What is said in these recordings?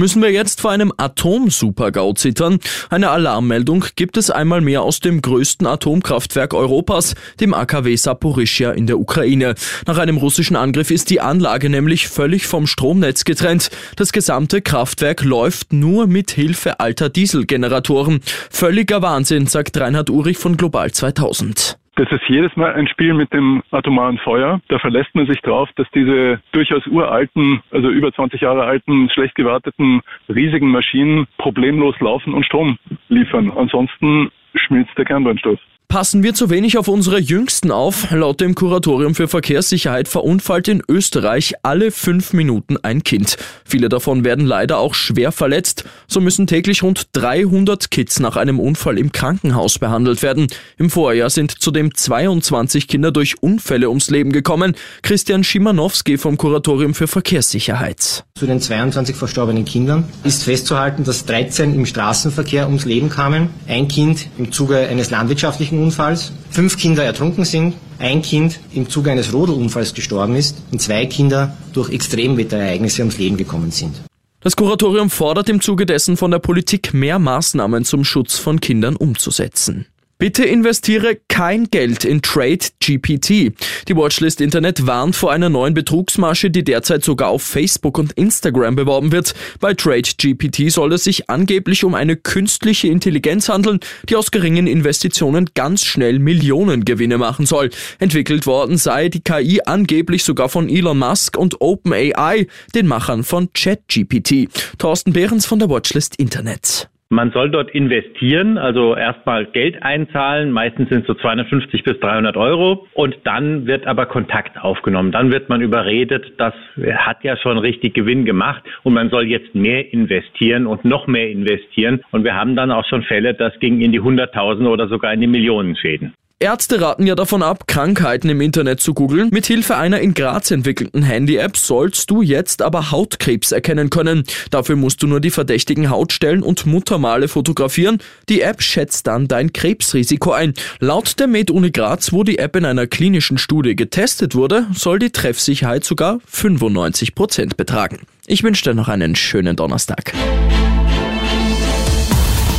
Müssen wir jetzt vor einem Atomsupergau zittern? Eine Alarmmeldung gibt es einmal mehr aus dem größten Atomkraftwerk Europas, dem AKW Saporischia in der Ukraine. Nach einem russischen Angriff ist die Anlage nämlich völlig vom Stromnetz getrennt. Das gesamte Kraftwerk läuft nur mit Hilfe alter Dieselgeneratoren. Völliger Wahnsinn, sagt Reinhard Urich von Global 2000. Das ist jedes Mal ein Spiel mit dem atomaren Feuer. Da verlässt man sich darauf, dass diese durchaus uralten, also über 20 Jahre alten, schlecht gewarteten, riesigen Maschinen problemlos laufen und Strom liefern. Ansonsten schmilzt der Kernbrennstoff. Passen wir zu wenig auf unsere Jüngsten auf? Laut dem Kuratorium für Verkehrssicherheit verunfallt in Österreich alle fünf Minuten ein Kind. Viele davon werden leider auch schwer verletzt. So müssen täglich rund 300 Kids nach einem Unfall im Krankenhaus behandelt werden. Im Vorjahr sind zudem 22 Kinder durch Unfälle ums Leben gekommen. Christian Schimanowski vom Kuratorium für Verkehrssicherheit. Zu den 22 verstorbenen Kindern ist festzuhalten, dass 13 im Straßenverkehr ums Leben kamen, ein Kind im Zuge eines landwirtschaftlichen Unfalls, fünf Kinder ertrunken sind, ein Kind im Zuge eines Rodelunfalls gestorben ist und zwei Kinder durch Extremwetterereignisse ums Leben gekommen sind. Das Kuratorium fordert im Zuge dessen von der Politik mehr Maßnahmen zum Schutz von Kindern umzusetzen. Bitte investiere kein Geld in Trade GPT. Die Watchlist Internet warnt vor einer neuen Betrugsmasche, die derzeit sogar auf Facebook und Instagram beworben wird. Bei Trade GPT soll es sich angeblich um eine künstliche Intelligenz handeln, die aus geringen Investitionen ganz schnell Millionengewinne machen soll. Entwickelt worden sei die KI angeblich sogar von Elon Musk und OpenAI, den Machern von ChatGPT. Thorsten Behrens von der Watchlist Internet. Man soll dort investieren, also erstmal Geld einzahlen, meistens sind es so 250 bis 300 Euro und dann wird aber Kontakt aufgenommen. Dann wird man überredet, das hat ja schon richtig Gewinn gemacht und man soll jetzt mehr investieren und noch mehr investieren. Und wir haben dann auch schon Fälle, das ging in die Hunderttausende oder sogar in die Millionen Schäden. Ärzte raten ja davon ab, Krankheiten im Internet zu googeln. Mithilfe einer in Graz entwickelten Handy-App sollst du jetzt aber Hautkrebs erkennen können. Dafür musst du nur die verdächtigen Hautstellen und Muttermale fotografieren. Die App schätzt dann dein Krebsrisiko ein. Laut der Med-Uni Graz, wo die App in einer klinischen Studie getestet wurde, soll die Treffsicherheit sogar 95 Prozent betragen. Ich wünsche dir noch einen schönen Donnerstag.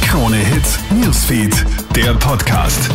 Krone Hits, Newsfeed, der Podcast.